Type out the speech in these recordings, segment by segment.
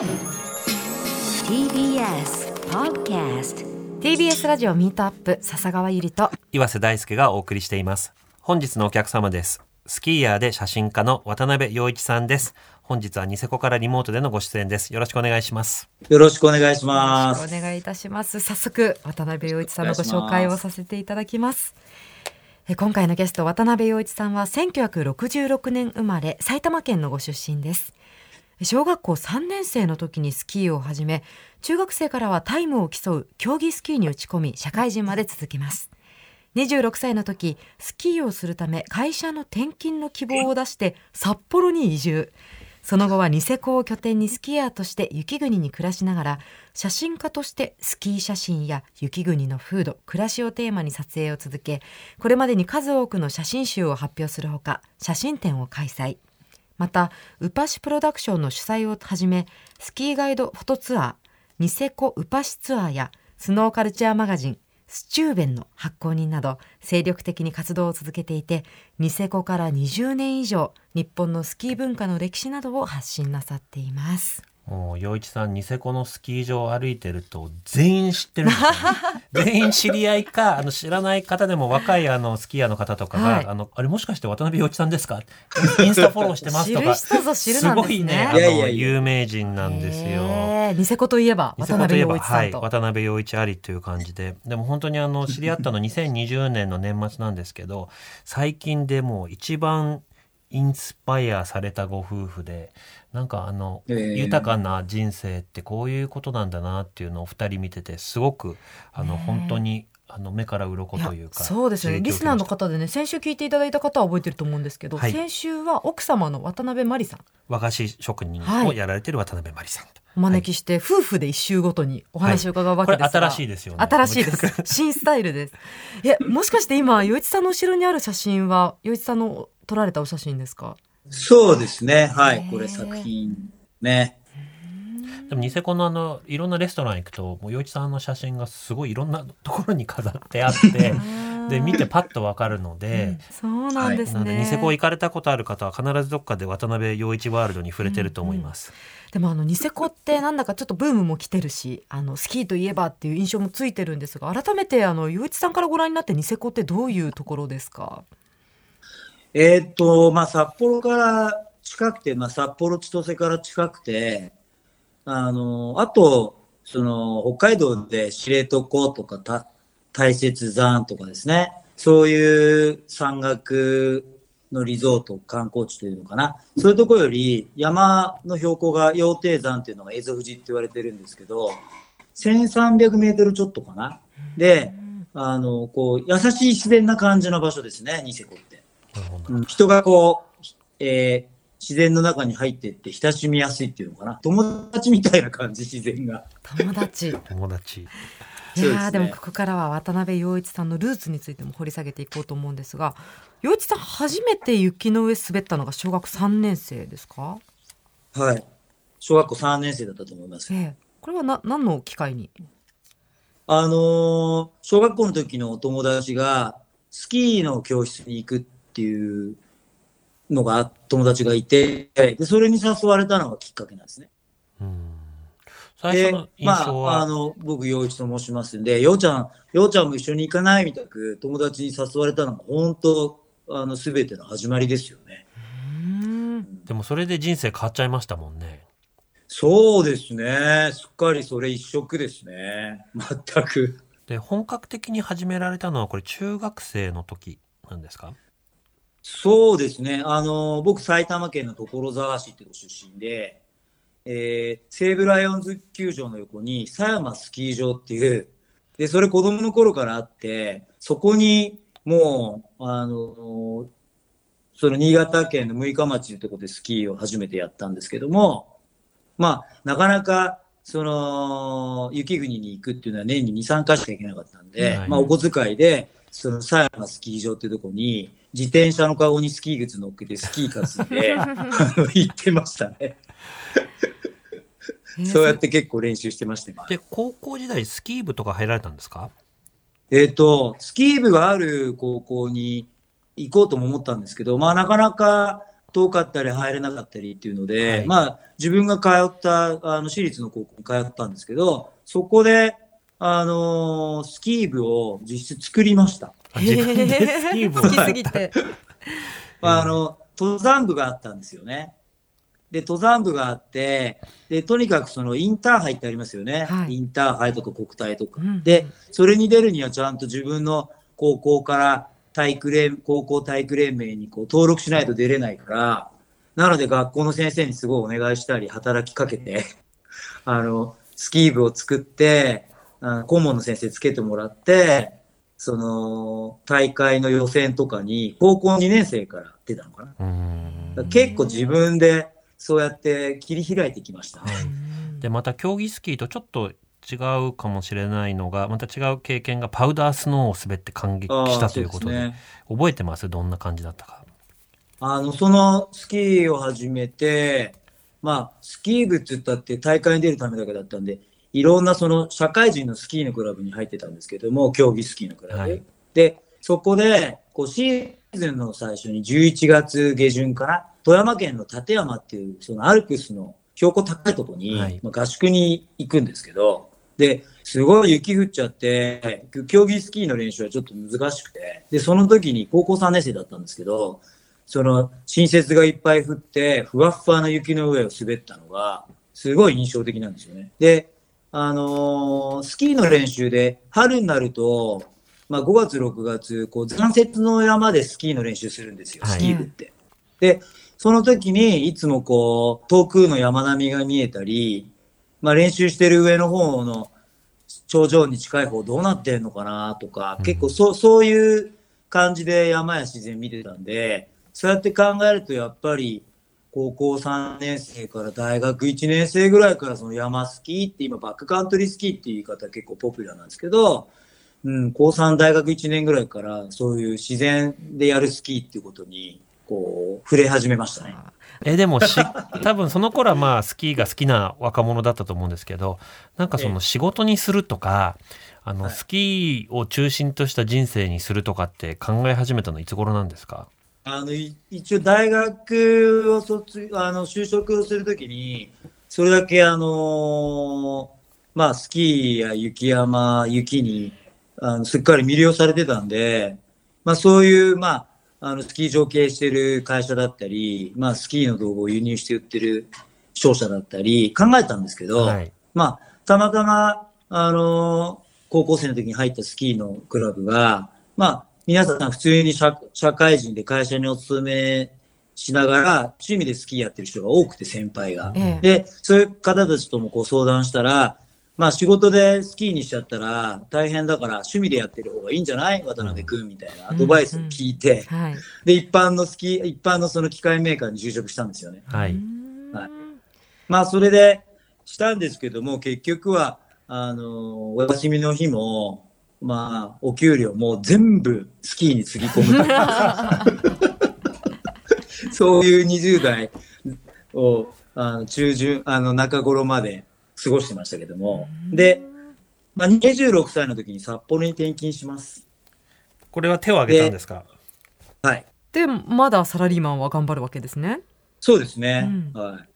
TBS Podcast TBS ラジオミートアップ笹川ゆりと。岩瀬大輔がお送りしています。本日のお客様です。スキーヤーで写真家の渡辺陽一さんです。本日はニセコからリモートでのご出演です。よろしくお願いします。よろしくお願いします。お願いいたします。早速渡辺陽一さんのご紹介をさせていただきます。え今回のゲスト渡辺陽一さんは1966年生まれ埼玉県のご出身です小学校3年生の時にスキーを始め中学生からはタイムを競う競技スキーに打ち込み社会人まで続きます。26歳の時スキーをするため会社の転勤の希望を出して札幌に移住。その後はニセコを拠点にスキーヤーとして雪国に暮らしながら写真家としてスキー写真や雪国の風土暮らしをテーマに撮影を続けこれまでに数多くの写真集を発表するほか写真展を開催。またウパシプロダクションの主催をはじめスキーガイドフォトツアーニセコウパシツアーやスノーカルチャーマガジンスチューベンの発行人など精力的に活動を続けていてニセコから20年以上日本のスキー文化の歴史などを発信なさっています。もう陽一さんニセコのスキー場を歩いてると全員知ってるんですよ、ね、全員知り合いかあの知らない方でも若いあのスキーヤーの方とかが、はい。あのあれもしかして渡辺陽一さんですか？インスタフォローしてますとか。知る人ぞ知るなんですね。ごいねあいやいやいや。の有名人なんですよ。ニセコといえば渡辺陽一さはい、渡辺陽一ありという感じで。でも本当にあの知り合ったの2020年の年末なんですけど最近でもう一番インスパイアされたご夫婦でなんかあの、えー豊かな人生ってこういうことなんだなっていうのを二人見ててすごくあの、ねえ。本当にあの目から鱗というかそうですね。リスナーの方でね先週聞いていただいた方は覚えてると思うんですけど、はい。先週は奥様の渡辺真理さん。和菓子職人をやられてる渡辺真理さんと、お招きして、夫婦で一周ごとにお話を伺うわけですが、これ新しいですよね。新しいです。新スタイルです。えもしかして今余一さんの後ろにある写真は余一さんの撮られたお写真ですか？そうですね。はい。これ作品ね。でもニセコのあのいろんなレストラン行くともう陽一さんの写真がすごいいろんなところに飾ってあって で見てパッとわかるので、そうなんですね、なのでニセコ行かれたことある方は必ずどっかで渡辺陽一ワールドに触れてると思います。でもあのニセコってなんだかちょっとブームも来てるしあのスキーといえばっていう印象もついてるんですが改めてあの余一さんからご覧になってニセコってどういうところですか？えーっと、まあ、札幌から近くて、まあ、札幌千歳から近くて、あの、あと、その、北海道で知床とかた大雪山とかですね、そういう山岳のリゾート、観光地というのかな。そういうところより、山の標高が羊蹄山っていうのが蝦夷富士って言われてるんですけど、1300メートルちょっとかな。で、あの、こう、優しい自然な感じの場所ですね、ニセコって。なるほどうん人がこう、えー自然の中に入っていって親しみやすいっていうのかな。友達みたいな感じ、自然が。友達 友達いやーでもここからは渡辺陽一さんのルーツについても掘り下げていこうと思うんですが陽一さん初めて雪の上滑ったのが小学3年生ですか、はい。小学校3年生だったと思いますえ。え、これはな何の機会に？あのー小学校の時のお友達が、スキーの教室に行くっていうのが、友達がいて、で、それに誘われたのがきっかけなんですね。うん最で初まあ、あの、僕、陽一と申しますんで、ようちゃん、ようちゃんも一緒に行かないみたく、友達に誘われたのが、本当、あの、すべての始まりですよね。うーんでもそれで人生変わっちゃいましたもんね。そうですね。すっかりそれ一色ですね。全く。で本格的に始められたのはこれ中学生の時なんですか？そうですね。あの、僕、埼玉県の所沢市っていうご出身で、えー西武ライオンズ球場の横に狭山スキー場っていう、で、それ子供の頃からあって、そこにもう、あの、その新潟県の六日町というところでスキーを初めてやったんですけども、まあ、なかなか、その、雪国に行くっていうのは年に2、3回しか行けなかったんで、はいまあ、お小遣いで、その狭山スキー場っていうところに、自転車のカゴにスキー靴乗っけてスキー担いで、行ってましたね。えーそうやって結構練習してましたよ。で高校時代スキー部とか入られたんですか？えっ、と、スキー部がある高校に行こうとも思ったんですけど、まあなかなか、遠かったり入れなかったりっていうので、はいまあ、自分が通った、あの、私立の高校に通ったんですけど、そこで、あのースキー部を実質作りました。あ自分でスキー部を好きすぎて。まあ、あの、登山部があったんですよね。で、登山部があって、で、とにかくそのインターハイってありますよね。はいインターハイとか国体とか。うんで、それに出るにはちゃんと自分の高校から体育連、高校体育連盟にこう登録しないと出れないから、なので学校の先生にすごいお願いしたり、働きかけて、あの、スキー部を作って、あ顧問の先生つけてもらって、その、大会の予選とかに、高校2年生から出たのかな。から結構自分でそうやって切り開いてきましたでまた競技スキーとちょっと違うかもしれないのがまた違う経験がパウダースノーを滑って感激したということでね。覚えてます？どんな感じだったか。あの、そのスキーを始めて、まあ、スキー部って言ったって大会に出るためだけだったんで、いろんなその社会人のスキーのクラブに入ってたんですけども、競技スキーのクラブ。はいで、そこで、こうシーズンの最初に11月下旬かな、富山県の立山っていう、そのアルプスの標高高いところに、はいまあ、合宿に行くんですけど、で、すごい雪降っちゃって、競技スキーの練習はちょっと難しくて、で、その時に高校3年生だったんですけど、その新雪がいっぱい降って、ふわっふわな雪の上を滑ったのが、すごい印象的なんですよね。で、あのースキーの練習で、春になると、まあ5月、6月、こう、残雪の山でスキーの練習するんですよ、はい。スキー部って。で、その時に、いつもこう、遠くの山並みが見えたり、まあ練習してる上の方の頂上に近い方どうなってんのかなとか、うん。結構そう、そういう感じで山や自然見てたんで、そうやって考えるとやっぱり、高校3年生から大学1年生ぐらいからその山スキーって今バックカントリースキーっていう言い方結構ポピュラーなんですけど、うん、高3大学1年ぐらいからそういう自然でやるスキーっていうことにこう触れ始めましたね。えでもし 多分その頃はまあスキーが好きな若者だったと思うんですけどなんかその仕事にするとかあのはい。スキーを中心とした人生にするとかって考え始めたのいつ頃なんですか？あのい一応大学を卒あの就職をするときにそれだけあのまあスキーや雪山雪にあのすっかり魅了されてたんで、まあそういうまああのスキー場を経営してる会社だったり、まあスキーの道具を輸入して売ってる商社だったり考えたんですけど、はい。まあ、たまたま、あの高校生の時に入ったスキーのクラブが、まあ、皆さん普通に社社会人で会社にお勤めしながら、趣味でスキーやってる人が多くて、先輩が。ええ。で、そういう方たちともこう相談したら、まあ仕事でスキーにしちゃったら大変だから趣味でやってる方がいいんじゃない？渡辺くんみたいなアドバイスを聞いて、はい。で、一般のスキー、一般のその機械メーカーに就職したんですよね。はい、はい。まあ、それでしたんですけども、結局は、あの、お休みの日も、まあ、お給料も全部スキーにつぎ込むというそういう20代を、あの中旬、あの、中頃まで過ごしてましたけども、で、まあ、26歳の時に札幌に転勤します。これは手を挙げたんですか？はい。で、まだサラリーマンは頑張るわけですね。そうですね。うんはい。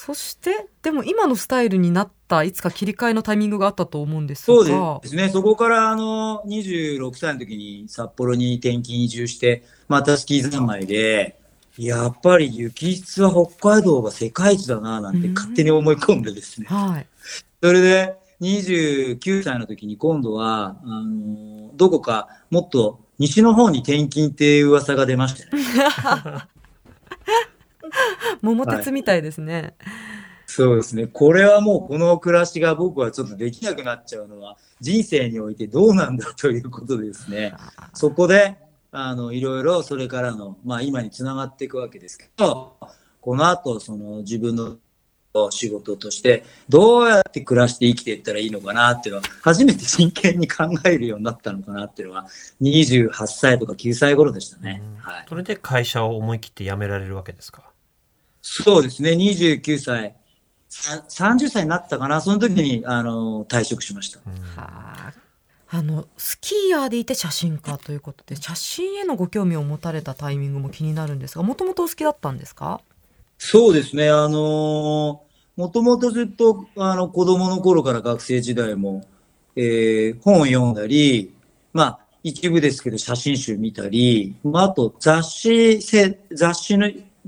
そして、でも今のスタイルになった、いつか切り替えのタイミングがあったと思うんですそうが。ですね。そこから、あの、26歳の時に札幌に転勤移住して、またスキー三昧で、やっぱり雪質は北海道が世界一だな、なんて勝手に思い込んでですね。はい。それで、29歳の時に今度は、あの、どこかもっと西の方に転勤っていう噂が出ましたね。桃鉄みたいですね。そうですね。これはもうこの暮らしが僕はちょっとできなくなっちゃうのは人生においてどうなんだということでですね。そこで、あの、いろいろそれからの、まあ今につながっていくわけですけど、この後、その自分の仕事として、どうやって暮らして生きていったらいいのかなっていうのは、初めて真剣に考えるようになったのかなっていうのは、28歳とか9歳頃でしたね。はい。それで会社を思い切って辞められるわけですか？そうですね、29歳、さ30歳になったかな、その時に、あの、退職しました。うん。はあ。あのスキーヤーでいて写真家ということで写真へのご興味を持たれたタイミングも気になるんですがもともとお好きだったんですか？そうですね。あのもともとずっと、あの、子供の頃から学生時代も、えー、本を読んだり、まあ、一部ですけど写真集見たり、まあ、あと雑誌せ、雑誌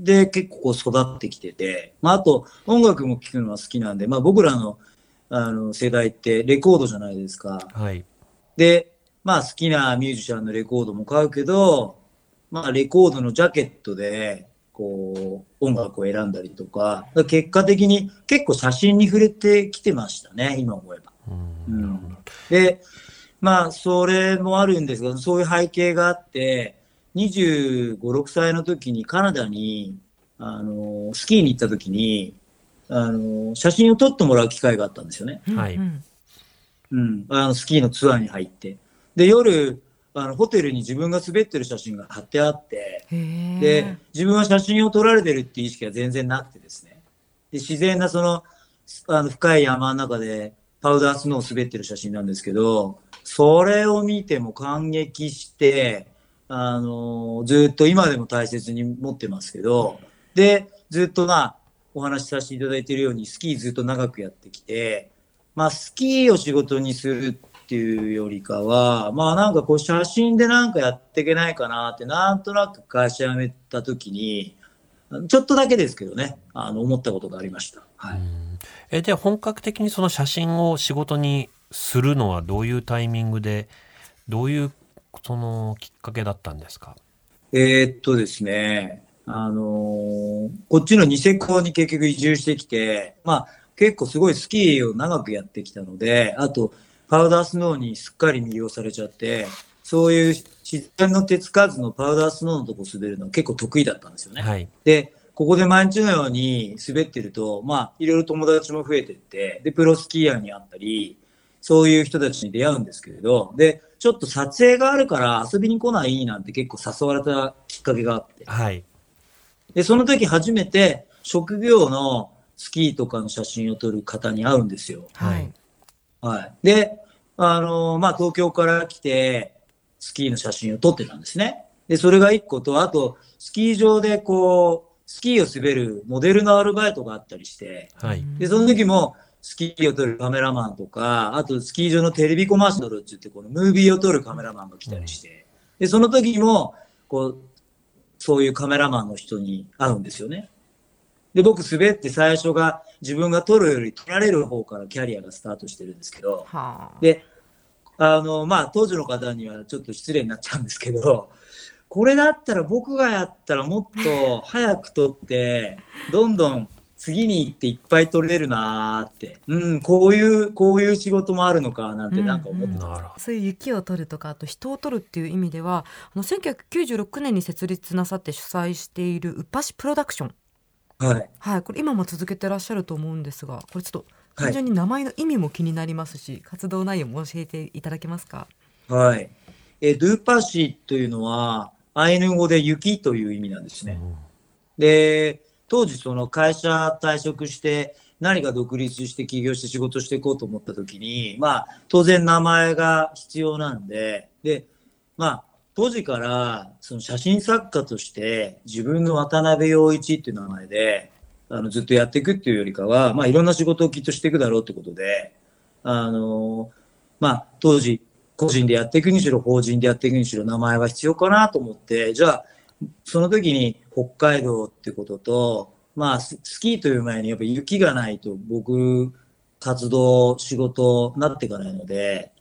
で結構こう育ってきてて、まあ、あと音楽も聴くのは好きなんで、まあ、僕らのあの世代ってレコードじゃないですか。はい。で、まあ好きなミュージシャンのレコードも買うけど、まあレコードのジャケットで、こう、音楽を選んだりとか、結果的に結構写真に触れてきてましたね、今思えば。うんうんで、まあ、それもあるんですが、そういう背景があって、25、6歳の時にカナダに、あの、スキーに行った時に、あの、写真を撮ってもらう機会があったんですよね。はいうんうん。あの、スキーのツアーに入って。で、夜、あの、ホテルに自分が滑ってる写真が貼ってあって、でえ、自分は写真を撮られてるっていう意識が全然なくてですね。で、自然なその、あの、深い山の中でパウダースノーを滑ってる写真なんですけど、それを見ても感激して、あの、ずっと今でも大切に持ってますけど、で、ずっとまあ、お話しさせていただいているように、スキーずっと長くやってきて、まあ、スキーを仕事にするっていうよりかは、まあなんかこう写真でなんかやっていけないかなって、なんとなく会社辞めた時に、ちょっとだけですけどね、あの、思ったことがありました。はい。えで本格的にその写真を仕事にするのはどういうタイミングでどういうそのきっかけだったんですか？えーっとですね、あのーこっちのニセコに結局移住してきて、まあ結構すごいスキーを長くやってきたので、あとパウダースノーにすっかり魅了されちゃって、そういう自然の手つかずのパウダースノーのとこ滑るの結構得意だったんですよね。はいで、ここで毎日のように滑ってると、まあ、いろいろ友達も増えてって、で、プロスキーヤーに会ったり、そういう人たちに出会うんですけれど、で、ちょっと撮影があるから遊びに来ないなんて結構誘われたきっかけがあって。はいで、その時初めて職業のスキーとかの写真を撮る方に会うんですよ。はい。はい。で、あのまあ、東京から来て、スキーの写真を撮ってたんですね。で、それが一個と、あと、スキー場でこう、スキーを滑るモデルのアルバイトがあったりして、はいで、その時も、スキーを撮るカメラマンとか、あとスキー場のテレビコマーシャルって言って、このムービーを撮るカメラマンが来たりして、で、その時も、こう、そういうカメラマンの人に会うんですよね。で、僕滑って最初が自分が撮るより撮られる方からキャリアがスタートしてるんですけど、はあ。で、あの、まあ、当時の方にはちょっと失礼になっちゃうんですけど、これだったら僕がやったらもっと早く撮って、どんどん次に行っていっぱい撮れるなーって、うん、こういう、こういう仕事もあるのかなんてなんか思ってた。なるほそういう雪を取るとかあと人を取るっていう意味ではあの1996年に設立なさって主催しているウパシプロダクションはい。はいこれ今も続けてらっしゃると思うんですがこれちょっとはい単純に名前の意味も気になりますし、活動内容も教えていただけますか？はい。え、ドゥーパシというのは、アイヌ語で雪という意味なんですね。で、当時その会社退職して、何か独立して起業して仕事していこうと思った時に、まあ、当然名前が必要なんで、で、まあ、当時から、その写真作家として、自分の渡辺陽一っていう名前で、あの、ずっとやっていくっていうよりかは、まあ、いろんな仕事をきっとしていくだろうってことで、あの、まあ、当時、個人でやっていくにしろ、法人でやっていくにしろ、名前は必要かなと思って、じゃあ、その時に北海道ってことと、まあ、ススキーという前にやっぱ雪がないと僕、活動、仕事なっていかないので、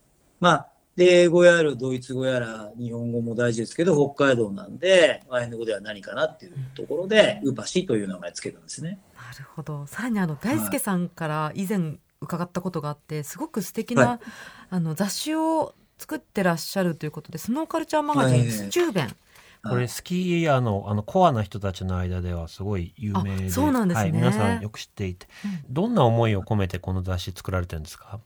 まあ、で英語やらドイツ語やら日本語も大事ですけど、北海道なんで、アイヌ語では何かなっていうところで、ウパシという名前つけたんですね。なるほど。さらにあの大輔さんから以前伺ったことがあってすごく素敵な、はい。あの雑誌を作ってらっしゃるということでスノーカルチャーマガジン、はい。スチューベンこれスキーヤーのあのコアな人たちの間ではすごい有名であそうなんですね。はい、皆さんよく知っていて、どんな思いを込めてこの雑誌作られてるんですか？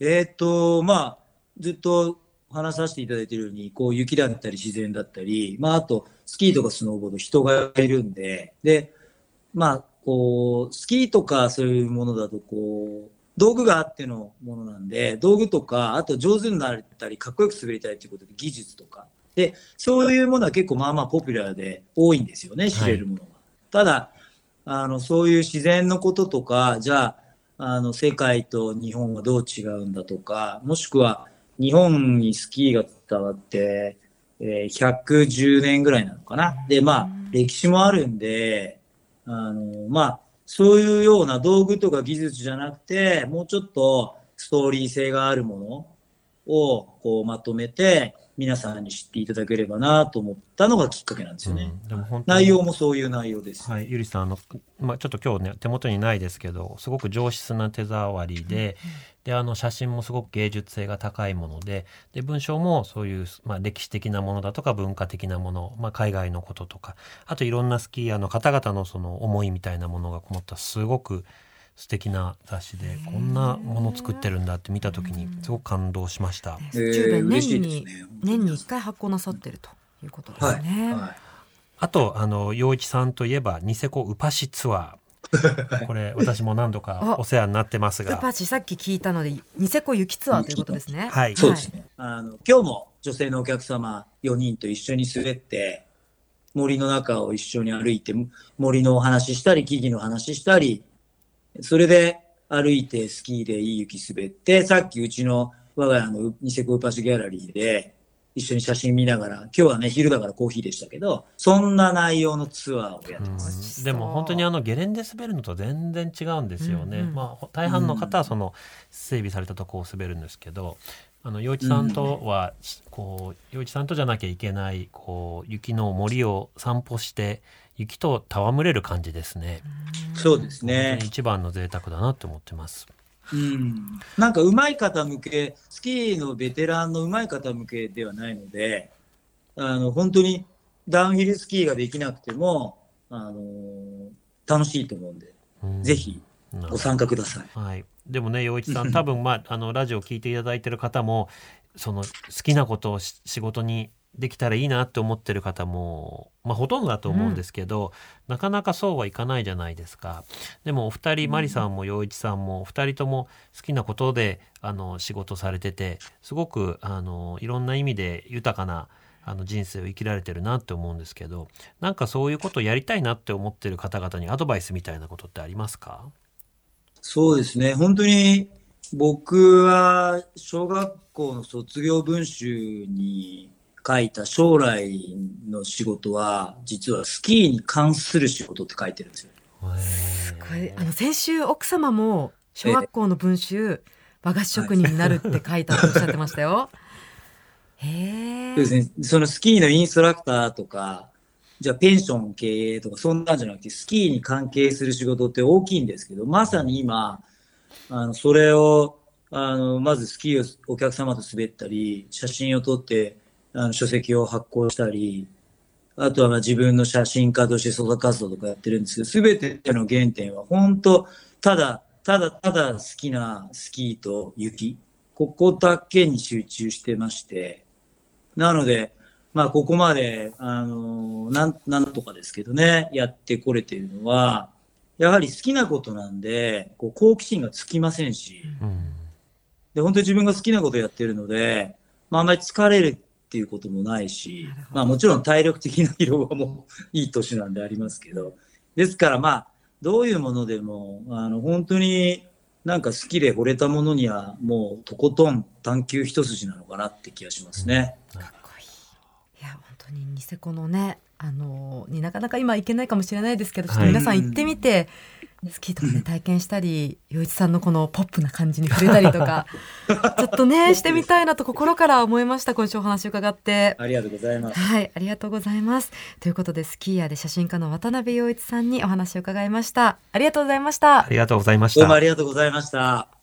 えーっと、まあ、ずっと話させていただいているように、こう雪だったり自然だったり、まああとスキーとかスノーボード人がいるんで、で、まあ、こう、スキーとかそういうものだと、こう、道具があってのものなんで、道具とか、あと上手になったり、かっこよく滑りたいということで、技術とか。で、そういうものは結構まあまあポピュラーで多いんですよね、知れるものは。はい、ただ、あの、そういう自然のこととか、じゃあ、あの、世界と日本はどう違うんだとか、もしくは、日本にスキーが伝わって、えー、110年ぐらいなのかな。で、まあ、歴史もあるんで、あの、まあ、そういうような道具とか技術じゃなくて、もうちょっとストーリー性があるものをこうまとめて、皆さんに知っていただければなと思ったのがきっかけなんですよね。うん、でも本当内容もそういう内容です。はい、ゆりさんあの、まあ、ちょっと今日ね手元にないですけどすごく上質な手触りで、であの写真もすごく芸術性が高いものでで文章もそういう、まあ、歴史的なものだとか文化的なもの、まあ、海外のこととかあといろんなスキーヤーの方々のその思いみたいなものがこもったすごく素敵な雑誌でこんなもの作ってるんだって見た時にすごく感動しました。十年に年に一回発行なさってるということですね。はいはい、あとあの陽一さんといえばニセコウパシツアー。これ私も何度かお世話になってますが。ウパシさっき聞いたのでニセコ雪ツアーということですね。はい。そうですね。あの今日も女性のお客様4人と一緒に滑って森の中を一緒に歩いて森のお話したり木々の話したりそれで歩いてスキーでいい雪滑って、さっきうちの我が家のニセコウパシギャラリーで一緒に写真見ながら、今日はね、昼だからコーヒーでしたけど、そんな内容のツアーをやってます。でも本当にあのゲレンデ滑るのと全然違うんですよね。うんうん、まあ大半の方はその整備されたとこを滑るんですけど、あの陽一さんとは、こう陽一さんとじゃなきゃいけないこう雪の森を散歩して雪と戯れる感じですね。そうですね。一番の贅沢だなって思ってます。うん、なんか上手い方向け、スキーのベテランの上手い方向けではないので、あの本当にダウンヒルスキーができなくても、あのー、楽しいと思うんで、うん、ぜひご参加ください。はい、でもね、陽一さん、多分まああのラジオを聞いていただいてる方も、その好きなことを仕事にできたらいいなって思ってる方も、まあ、ほとんどだと思うんですけど、うん、なかなかそうはいかないじゃないですか。でもお二人、マリさんも陽一さんもお二人とも好きなことであの仕事されててすごくあのいろんな意味で豊かなあの人生を生きられてるなって思うんですけどなんかそういうことをやりたいなって思ってる方々にアドバイスみたいなことってありますか？そうですね。本当に僕は小学校の卒業文集に書いた将来の仕事は、実はスキーに関する仕事って書いてるんですよ。すごい。あの、先週奥様も小学校の文集、和菓子職人になるって書いたとおっしゃってましたよ。へえ。そうですね。そのスキーのインストラクターとか、じゃあペンション経営とかそんなんじゃなくて、スキーに関係する仕事って大きいんですけど、まさに今、あの、それを、あの、まずスキーをお客様と滑ったり、写真を撮ってあの書籍を発行したり、あとはまあ自分の写真家として創作活動とかやってるんですけど、すべての原点は本当、ただ、ただただ好きなスキーと雪、ここだけに集中してまして、なので、まあここまで、あの、なん、なんとかですけどね、やってこれてるのは、やはり好きなことなんで、こう好奇心がつきませんし、うん、で、本当に自分が好きなことやってるので、まああんまり疲れるっていうこともないし、まあもちろん体力的な疲労はもう いい年なんでありますけど、ですからまあ、どういうものでも、あの、本当になんか好きで惚れたものにはもうとことん探求一筋なのかなって気がしますね。かっこいい。いや、本当にニセコのね、あの、になかなか今行けないかもしれないですけど、ちょっと皆さん行ってみて、スキーとかね体験したり洋一さんのこのポップな感じに触れたりとか ちょっとねしてみたいなと心から思いました。今週お話伺って。ありがとうございます。はいありがとうございます。ということでスキーヤーで写真家の渡辺洋一さんにお話を伺いました。ありがとうございました。ありがとうございました。どうもありがとうございました